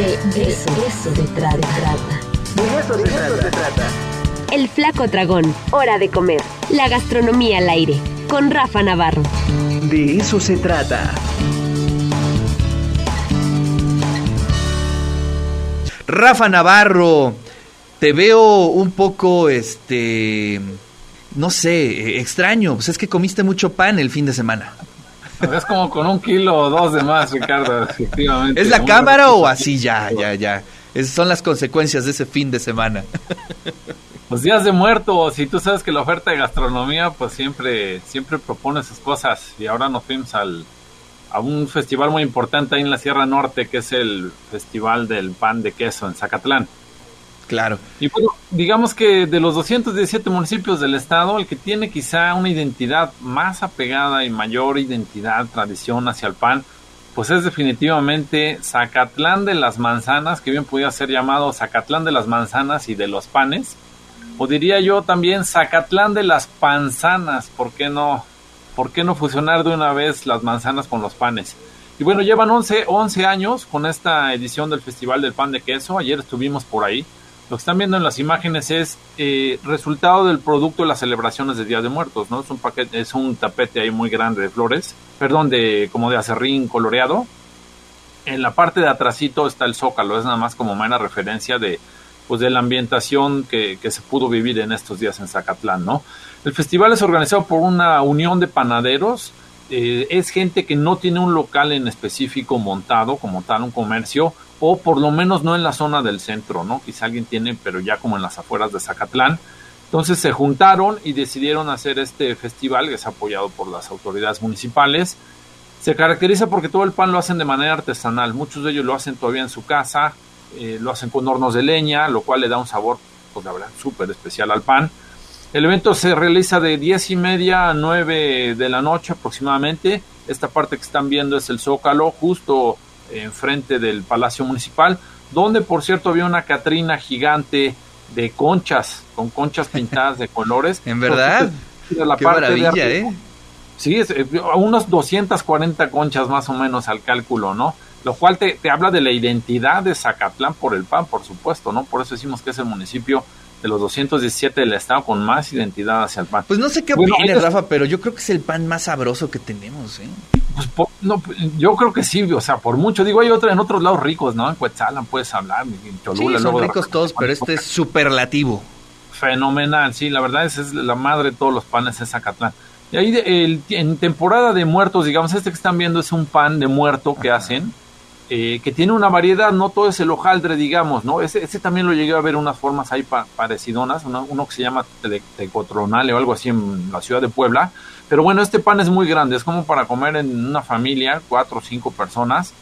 De eso, eso se trata. De eso, de eso se trata. El Flaco Dragón, hora de comer. La gastronomía al aire, con Rafa Navarro. De eso se trata. Rafa Navarro, te veo un poco, este, no sé, extraño. Pues es que comiste mucho pan el fin de semana. Es como con un kilo o dos de más, Ricardo, efectivamente. ¿Es la cámara o así ya, ya, ya? Esas son las consecuencias de ese fin de semana. Los días de muertos, y tú sabes que la oferta de gastronomía, pues siempre, siempre propone esas cosas. Y ahora nos fuimos al, a un festival muy importante ahí en la Sierra Norte, que es el Festival del Pan de Queso en Zacatlán. Claro. Y bueno, digamos que de los 217 municipios del estado, el que tiene quizá una identidad más apegada y mayor identidad, tradición hacia el pan, pues es definitivamente Zacatlán de las Manzanas, que bien podría ser llamado Zacatlán de las Manzanas y de los Panes, o diría yo también Zacatlán de las Panzanas, ¿por qué no? ¿Por qué no fusionar de una vez las manzanas con los panes? Y bueno, llevan 11, 11 años con esta edición del Festival del Pan de Queso, ayer estuvimos por ahí, lo que están viendo en las imágenes es eh, resultado del producto de las celebraciones de Día de Muertos, ¿no? Es un paquete, es un tapete ahí muy grande de flores, perdón, de como de acerrín coloreado. En la parte de atrásito está el zócalo, es nada más como mera referencia de pues de la ambientación que, que se pudo vivir en estos días en Zacatlán, ¿no? El festival es organizado por una unión de panaderos, eh, es gente que no tiene un local en específico montado como tal, un comercio, o por lo menos no en la zona del centro, ¿no? Quizá alguien tiene, pero ya como en las afueras de Zacatlán. Entonces se juntaron y decidieron hacer este festival que es apoyado por las autoridades municipales. Se caracteriza porque todo el pan lo hacen de manera artesanal. Muchos de ellos lo hacen todavía en su casa, eh, lo hacen con hornos de leña, lo cual le da un sabor, pues la verdad, súper especial al pan. El evento se realiza de 10 y media a 9 de la noche aproximadamente. Esta parte que están viendo es el Zócalo, justo enfrente del Palacio Municipal, donde por cierto había una Catrina gigante de conchas, con conchas pintadas de colores. ¿En verdad? la Qué maravilla, ¿eh? Sí, es, eh, unos 240 conchas más o menos al cálculo, ¿no? Lo cual te, te habla de la identidad de Zacatlán por el pan, por supuesto, ¿no? Por eso decimos que es el municipio de los 217 del estado con más identidad hacia el pan. Pues no sé qué bueno, opinas, Rafa, pero yo creo que es el pan más sabroso que tenemos, ¿eh? Pues por, no, yo creo que sí, o sea, por mucho. Digo, hay otro, en otros lados ricos, ¿no? En Cuetzalan puedes hablar, en Cholula. Sí, son ricos todos, pero este es superlativo. Fenomenal, sí, la verdad es, es la madre de todos los panes es Zacatlán. Y ahí el, en temporada de muertos, digamos, este que están viendo es un pan de muerto que Ajá. hacen eh, que tiene una variedad, no todo es el hojaldre, digamos, ¿no? Ese, ese también lo llegué a ver unas formas ahí pa parecidonas, uno, que se llama tecotronale o algo así en la ciudad de Puebla. Pero bueno, este pan es muy grande, es como para comer en una familia, cuatro o cinco personas.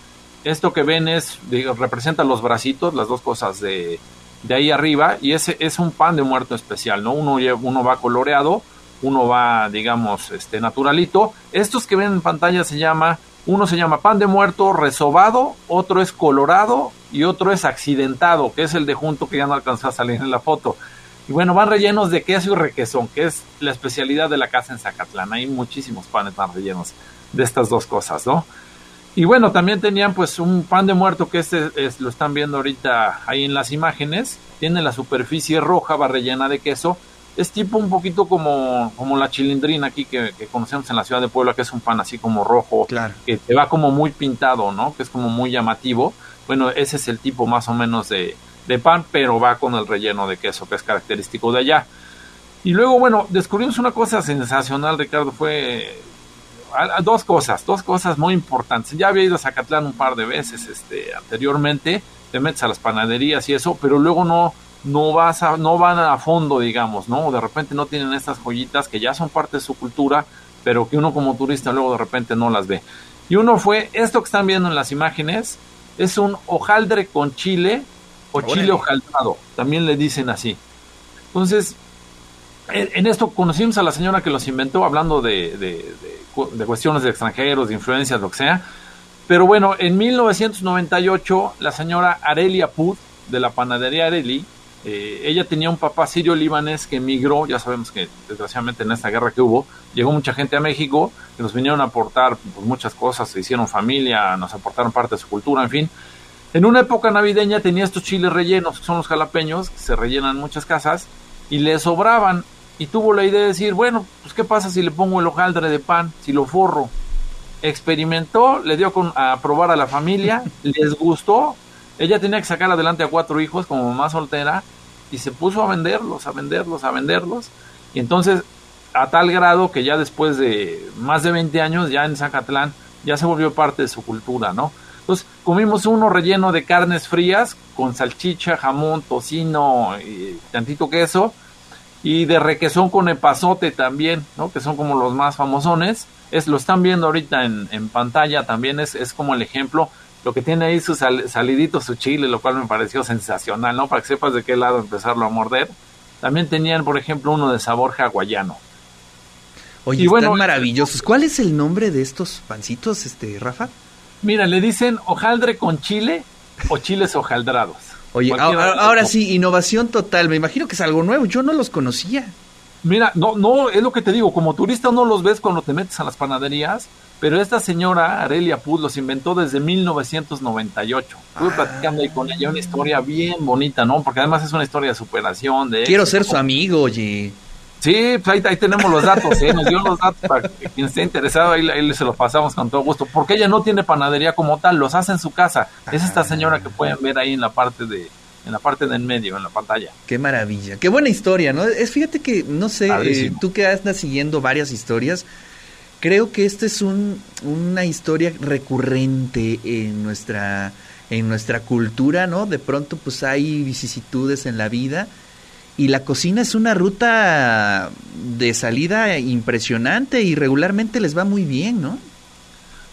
Esto que ven es, representa los bracitos, las dos cosas de, de ahí arriba, y ese es un pan de muerto especial, ¿no? Uno, uno va coloreado, uno va, digamos, este naturalito. Estos que ven en pantalla se llama uno se llama pan de muerto resobado, otro es colorado y otro es accidentado, que es el de junto que ya no alcanzó a salir en la foto. Y bueno, van rellenos de queso y requesón, que es la especialidad de la casa en Zacatlán. Hay muchísimos panes más rellenos de estas dos cosas, ¿no? Y bueno, también tenían pues un pan de muerto que este es, lo están viendo ahorita ahí en las imágenes. Tiene la superficie roja, va rellena de queso es tipo un poquito como, como la chilindrina aquí que, que, conocemos en la ciudad de Puebla, que es un pan así como rojo, claro. que te va como muy pintado, ¿no? Que es como muy llamativo. Bueno, ese es el tipo más o menos de, de pan, pero va con el relleno de queso, que es característico de allá. Y luego, bueno, descubrimos una cosa sensacional, Ricardo, fue dos cosas, dos cosas muy importantes. Ya había ido a Zacatlán un par de veces este, anteriormente, te metes a las panaderías y eso, pero luego no, no vas a, no van a fondo, digamos, ¿no? De repente no tienen estas joyitas que ya son parte de su cultura, pero que uno como turista luego de repente no las ve. Y uno fue, esto que están viendo en las imágenes, es un hojaldre con chile o Órale. chile hojaldrado, también le dicen así. Entonces, en esto conocimos a la señora que los inventó, hablando de, de, de, de cuestiones de extranjeros, de influencias, lo que sea. Pero bueno, en 1998, la señora Arelia Put, de la panadería Areli, eh, ella tenía un papá sirio libanés que emigró, ya sabemos que desgraciadamente en esta guerra que hubo, llegó mucha gente a México, que nos vinieron a aportar pues, muchas cosas, se hicieron familia, nos aportaron parte de su cultura, en fin. En una época navideña tenía estos chiles rellenos, que son los jalapeños, que se rellenan en muchas casas, y le sobraban. Y tuvo la idea de decir, bueno, pues qué pasa si le pongo el hojaldre de pan, si lo forro. Experimentó, le dio con, a probar a la familia, les gustó. Ella tenía que sacar adelante a cuatro hijos como mamá soltera y se puso a venderlos, a venderlos, a venderlos. Y entonces, a tal grado que ya después de más de 20 años, ya en Zacatlán, ya se volvió parte de su cultura, ¿no? Entonces, comimos uno relleno de carnes frías con salchicha, jamón, tocino y tantito queso. Y de requesón con epazote también, ¿no? Que son como los más famosones. Es, lo están viendo ahorita en, en pantalla también, es, es como el ejemplo lo que tiene ahí su salidito, su chile, lo cual me pareció sensacional, ¿no? Para que sepas de qué lado empezarlo a morder. También tenían, por ejemplo, uno de sabor hawaiano. Oye, y están maravillosos. ¿Cuál es el nombre de estos pancitos, este, Rafa? Mira, le dicen hojaldre con chile o chiles hojaldrados. Oye, ahora, ahora sí, innovación total. Me imagino que es algo nuevo. Yo no los conocía. Mira, no, no, es lo que te digo. Como turista no los ves cuando te metes a las panaderías pero esta señora, Arelia Puz, los inventó desde 1998. Estuve platicando ahí con ella una historia bien bonita, ¿no? Porque además es una historia de superación. De Quiero ser su amigo, oye. Sí, pues ahí, tenemos los datos, ¿eh? Nos dio los datos para que quien esté interesado, ahí, ahí, se los pasamos con todo gusto. Porque ella no tiene panadería como tal, los hace en su casa. Es esta señora que pueden ver ahí en la parte de en la parte de en medio, en la pantalla. Qué maravilla, qué buena historia, ¿no? Es fíjate que, no sé, eh, tú que andas siguiendo varias historias, creo que esta es un, una historia recurrente en nuestra, en nuestra cultura, ¿no? De pronto pues hay vicisitudes en la vida y la cocina es una ruta de salida impresionante y regularmente les va muy bien, ¿no?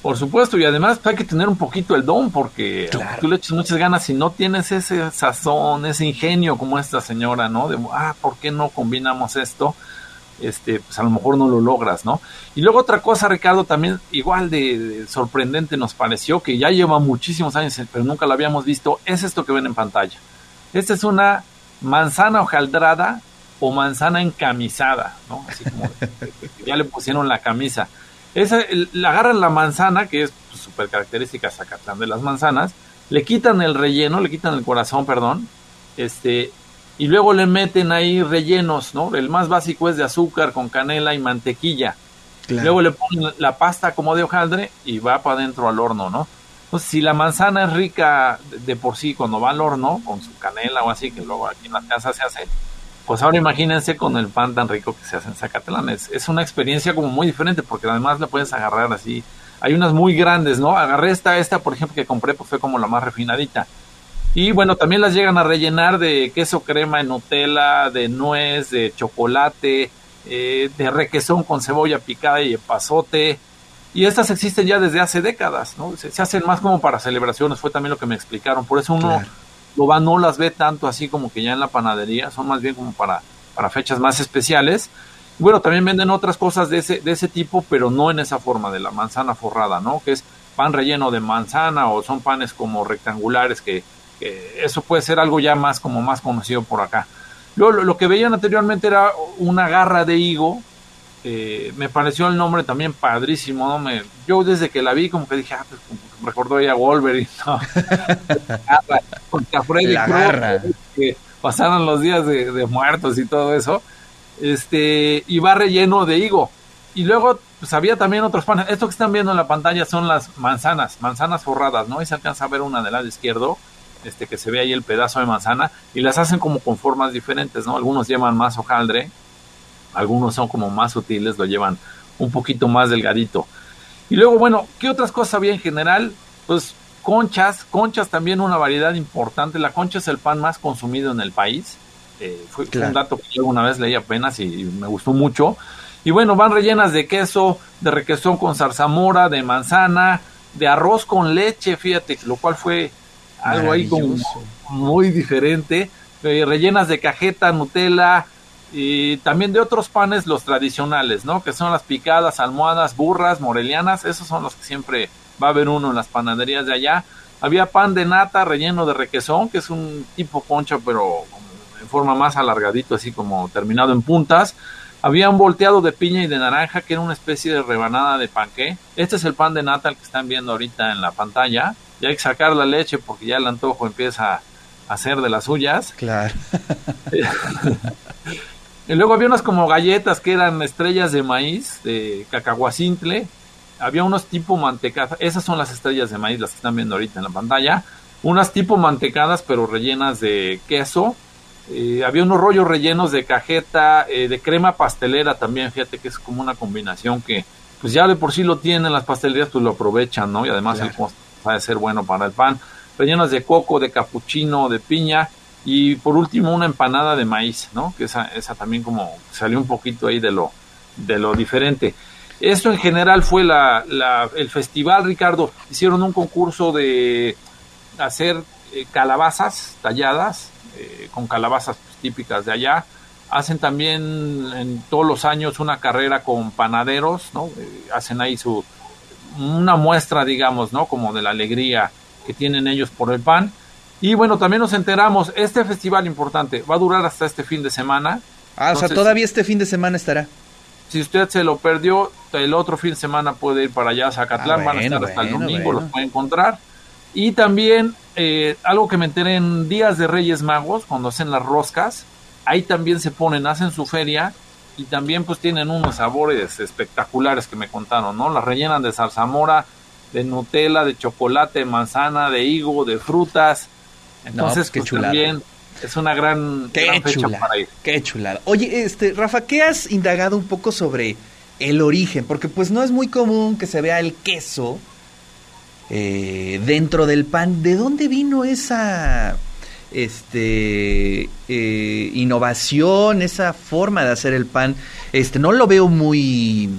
Por supuesto, y además hay que tener un poquito el don porque tú le echas muchas ganas si no tienes ese sazón, ese ingenio como esta señora, ¿no? De, ah, ¿por qué no combinamos esto? Este, pues a lo mejor no lo logras, ¿no? Y luego otra cosa, Ricardo, también igual de, sorprendente nos pareció, que ya lleva muchísimos años, pero nunca lo habíamos visto, es esto que ven en pantalla. Esta es una manzana hojaldrada o manzana encamisada, ¿no? Así como ya le pusieron la camisa. Esa, la agarran la manzana, que es súper pues, característica Zacatlán de las manzanas, le quitan el relleno, le quitan el corazón, perdón, este, y luego le meten ahí rellenos, ¿no? El más básico es de azúcar con canela y mantequilla. Luego le ponen la pasta como de hojaldre y va para adentro al horno, ¿no? Entonces, si la manzana es rica de por sí cuando va al horno, con su canela o así, que luego aquí en la casa se hace, pues ahora imagínense con el pan tan rico que se hace en Zacatlán. Es, es una experiencia como muy diferente porque además la puedes agarrar así. Hay unas muy grandes, ¿no? Agarré esta, esta, por ejemplo, que compré, pues fue como la más refinadita y bueno, también las llegan a rellenar de queso crema de Nutella, de nuez, de chocolate, eh, de requesón con cebolla picada y pasote. Y estas existen ya desde hace décadas, ¿no? Se, hacen más como para celebraciones, fue también lo que me explicaron. Por eso uno lo va, no las ve tanto así como que ya en la panadería, son más bien como para, para fechas más especiales. bueno, también venden otras cosas de ese, de ese tipo, pero no en esa forma de la manzana forrada, ¿no? Que es pan relleno de manzana o son panes como rectangulares que eso puede ser algo ya más como más conocido por acá. Luego, lo, que veían anteriormente era una garra de higo. Eh, me pareció el nombre también padrísimo. ¿no? Me, yo desde que la vi como que dije, ah, pues, recordó ya Wolverine. ¿no? Freddy la garra. Que pasaron los días de, muertos y todo eso. Este, y va relleno de higo. Y luego pues había también otros panes. Esto que están viendo en la pantalla son las manzanas, manzanas forradas, ¿no? Y se alcanza a ver una del lado izquierdo este, que se ve ahí el pedazo de manzana, y las hacen como con formas diferentes, ¿no? Algunos llevan más hojaldre, algunos son como más sutiles, lo llevan un poquito más delgadito. Y luego, bueno, ¿qué otras cosas había en general? Pues conchas, conchas también una variedad importante. La concha es el pan más consumido en el país. Eh, fue, un dato que yo alguna vez leí apenas y, me gustó mucho. Y bueno, van rellenas de queso, de requesón con zarzamora, de manzana, de arroz con leche, fíjate, lo cual fue algo ahí como muy diferente, eh, rellenas de cajeta, Nutella y también de otros panes los tradicionales, ¿no? Que son las picadas, almohadas, burras, morelianas, esos son los que siempre va a haber uno en las panaderías de allá. Había pan de nata relleno de requesón, que es un tipo concha, pero en forma más alargadito, así como terminado en puntas. Había un volteado de piña y de naranja, que era una especie de rebanada de panqué. Este es el pan de nata, el que están viendo ahorita en la pantalla ya hay que sacar la leche porque ya el antojo empieza a hacer de las suyas. Claro. y luego había unas como galletas que eran estrellas de maíz, de cacahuacintle. Había unos tipo mantecadas, esas son las estrellas de maíz, las que están viendo ahorita en la pantalla. Unas tipo mantecadas, pero rellenas de queso. Eh, había unos rollos rellenos de cajeta, eh, de crema pastelera también, fíjate que es como una combinación que, pues ya de por sí lo tienen las pastelerías, pues lo aprovechan, ¿no? Y además el va a ser bueno para el pan. Rellenas de coco, de capuchino, de piña y por último una empanada de maíz, ¿no? Que esa, esa también como salió un poquito ahí de lo, de lo diferente. Esto en general fue la, la, el festival, Ricardo. Hicieron un concurso de hacer eh, calabazas talladas, eh, con calabazas pues, típicas de allá. Hacen también en todos los años una carrera con panaderos, ¿no? Eh, hacen ahí su, una muestra, digamos, ¿no? Como de la alegría que tienen ellos por el pan. Y bueno, también nos enteramos, este festival importante va a durar hasta este fin de semana. Ah, o sea, todavía este fin de semana estará. Si usted se lo perdió, el otro fin de semana puede ir para allá a Zacatlán, ah, van a estar hasta el domingo, los puede encontrar. Y también eh, algo que me enteré en Días de Reyes Magos, cuando hacen las roscas, ahí también se ponen, hacen su feria y también pues tienen unos sabores espectaculares que me contaron, ¿no? Las rellenan de zarzamora, de Nutella, de chocolate, de manzana, de higo, de frutas. Entonces, pues, también es una gran, qué fecha para ir. Qué chulada. Oye, este, Rafa, ¿qué has indagado un poco sobre el origen? Porque pues no es muy común que se vea el queso eh, dentro del pan. ¿De dónde vino esa este eh, innovación, esa forma de hacer el pan? Este, no lo veo muy,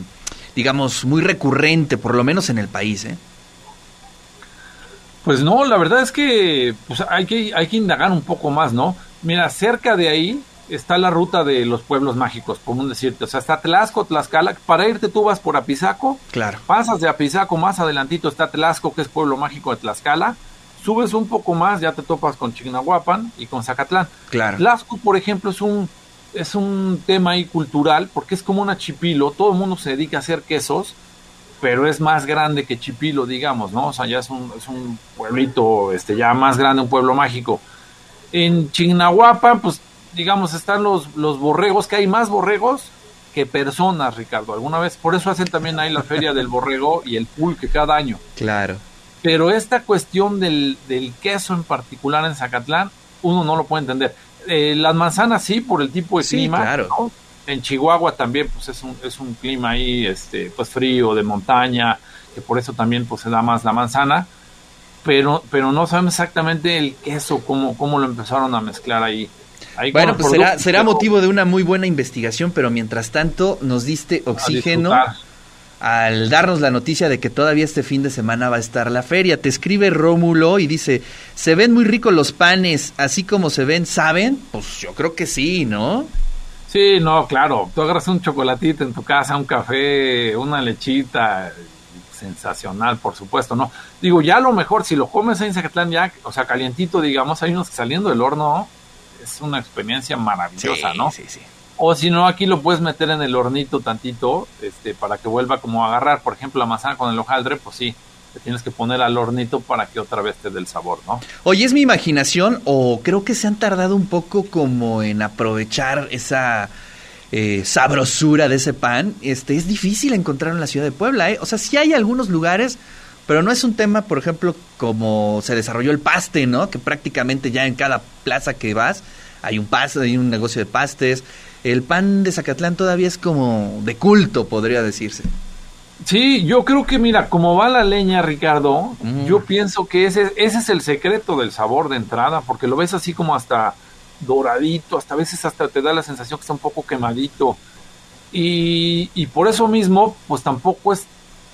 digamos, muy recurrente, por lo menos en el país, ¿eh? Pues no, la verdad es que pues hay que hay que indagar un poco más, ¿no? Mira, cerca de ahí está la ruta de los pueblos mágicos, como decirte. O sea, está Tlaxco, Tlaxcala. Para irte tú vas por Apizaco. Claro. Pasas de Apizaco, más adelantito está Tlaxco, que es pueblo mágico de Tlaxcala. Subes un poco más, ya te topas con Chignahuapan y con Zacatlán. Claro. Tlaxco, por ejemplo, es un, es un tema ahí cultural, porque es como una chipilo. Todo el mundo se dedica a hacer quesos, pero es más grande que Chipilo, digamos, ¿no? O sea, ya es un, es un pueblito, este, ya más grande, un pueblo mágico. En Chignahuapan, pues digamos, están los, los borregos, que hay más borregos que personas, Ricardo, alguna vez. Por eso hacen también ahí la feria del borrego y el pulque cada año. Claro. Pero esta cuestión del, del queso en particular en Zacatlán, uno no lo puede entender. Eh, las manzanas sí, por el tipo de clima. Claro. En Chihuahua también, pues es un, es un clima ahí, este, pues frío, de montaña, que por eso también pues se da más la manzana. Pero, pero no sabemos exactamente el queso, cómo, cómo lo empezaron a mezclar ahí bueno, pues será, será motivo de una muy buena investigación, pero mientras tanto nos diste oxígeno al darnos la noticia de que todavía este fin de semana va a estar la feria. Te escribe Rómulo y dice, ¿se ven muy ricos los panes así como se ven, saben? Pues yo creo que sí, ¿no? Sí, no, claro. Tú agarras un chocolatito en tu casa, un café, una lechita, sensacional, por supuesto, ¿no? Digo, ya a lo mejor si lo comes en Zacatlán ya, o sea, calientito, digamos, hay unos saliendo del horno, es una experiencia maravillosa, ¿no? Sí, sí. O si no, aquí lo puedes meter en el hornito tantito, este, para que vuelva como a agarrar. Por ejemplo, la manzana con el hojaldre, pues sí, te tienes que poner al hornito para que otra vez te dé el sabor, ¿no? Oye, ¿es mi imaginación o creo que se han tardado un poco como en aprovechar esa eh, sabrosura de ese pan? Este, es difícil encontrar en la ciudad de Puebla, ¿eh? O sea, sí hay algunos lugares, pero no es un tema, por ejemplo, como se desarrolló el paste, ¿no? Que prácticamente ya en cada plaza que vas hay un paste, hay un negocio de pastes. El pan de Zacatlán todavía es como de culto, podría decirse. Sí, yo creo que mira, como va la leña, Ricardo, yo pienso que ese, ese es el secreto del sabor de entrada, porque lo ves así como hasta doradito, hasta a veces hasta te da la sensación que está un poco quemadito. Y, y por eso mismo, pues tampoco es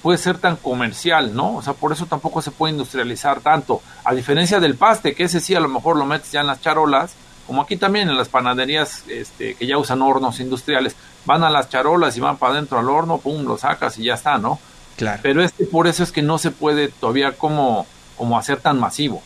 puede ser tan comercial, ¿no? O sea, por eso tampoco se puede industrializar tanto. A diferencia del paste, que ese sí a lo mejor lo metes ya en las charolas, como aquí también en las panaderías este, que ya usan hornos industriales, van a las charolas y van para adentro al horno, pum, lo sacas y ya está, ¿no? Claro. Pero este por eso es que no se puede todavía como, como hacer tan masivo.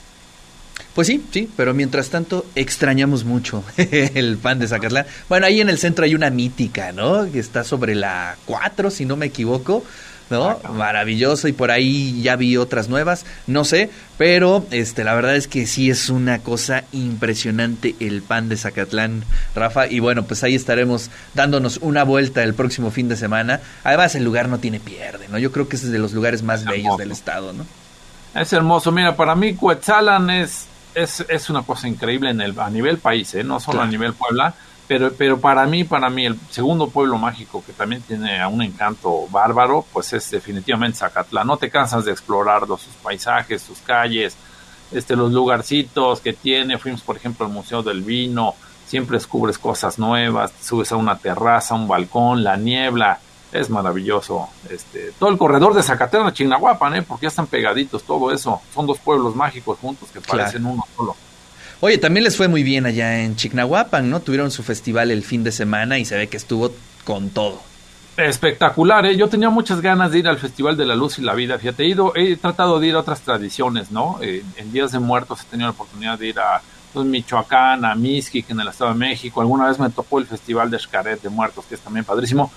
Pues sí, sí, pero mientras tanto extrañamos mucho el pan de Zacatlán. Bueno, ahí en el centro hay una mítica, ¿no? Que está sobre la 4, si no me equivoco, ¿no? Maravilloso y por ahí ya vi otras nuevas, no sé, pero este la verdad es que sí es una cosa impresionante el pan de Zacatlán, Rafa, y bueno, pues ahí estaremos dándonos una vuelta el próximo fin de semana. Además el lugar no tiene pierde, ¿no? Yo creo que es de los lugares más bellos del estado, ¿no? Es hermoso, mira, para mí Cuetzalan es es, es una cosa increíble en el a nivel país, ¿eh? no solo a nivel Puebla pero, pero para mí, para mí, el segundo pueblo mágico que también tiene un encanto bárbaro, pues es definitivamente Zacatlán. No te cansas de explorarlo, sus paisajes, sus calles, este, los lugarcitos que tiene. Fuimos, por ejemplo, al Museo del Vino, siempre descubres cosas nuevas, subes a una terraza, un balcón, la niebla, es maravilloso. Este, todo el corredor de Zacatlán a Chignahuapan, ¿eh? porque ya están pegaditos, todo eso. Son dos pueblos mágicos juntos que parecen uno solo. Oye, también les fue muy bien allá en Chignahuapan, ¿no? Tuvieron su festival el fin de semana y se ve que estuvo con todo. Espectacular, ¿eh? Yo tenía muchas ganas de ir al Festival de la Luz y la Vida. Fíjate, he, ido, he tratado de ir a otras tradiciones, ¿no? Eh, en Días de Muertos he tenido la oportunidad de ir a pues, Michoacán, a Mixquic en el Estado de México. Alguna vez me tocó el Festival de Xcaret de Muertos, que es también padrísimo.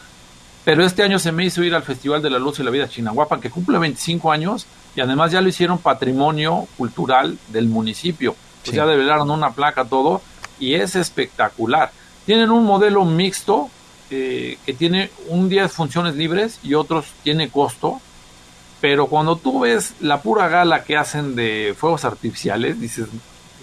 Pero este año se me hizo ir al Festival de la Luz y la Vida Chignahuapan, que cumple 25 años y además ya lo hicieron patrimonio cultural del municipio pues ya develaron una placa, todo, y es espectacular. Tienen un modelo mixto eh, que tiene un día funciones libres y otros tiene costo, pero cuando tú ves la pura gala que hacen de fuegos artificiales, dices,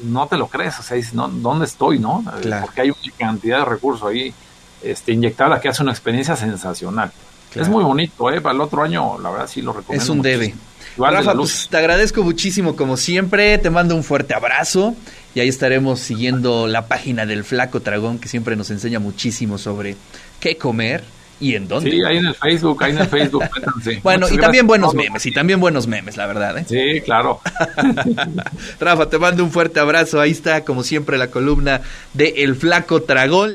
no te lo crees, o sea, dices, no, ¿dónde estoy, no? Porque hay una cantidad de recursos ahí este, inyectada que hace una experiencia sensacional. Es muy bonito, ¿eh? Para el otro año, la verdad, sí lo recomiendo. Es un debe. Rafa, pues te agradezco muchísimo como siempre, te mando un fuerte abrazo y ahí estaremos siguiendo la página del Flaco Dragón que siempre nos enseña muchísimo sobre qué comer y en dónde. Sí, ahí en el Facebook, ahí en el Facebook. bueno, y también buenos memes, y también buenos memes, la verdad. ¿eh? Sí, claro. Rafa, te mando un fuerte abrazo. Ahí está, como siempre, la columna de El Flaco Dragón.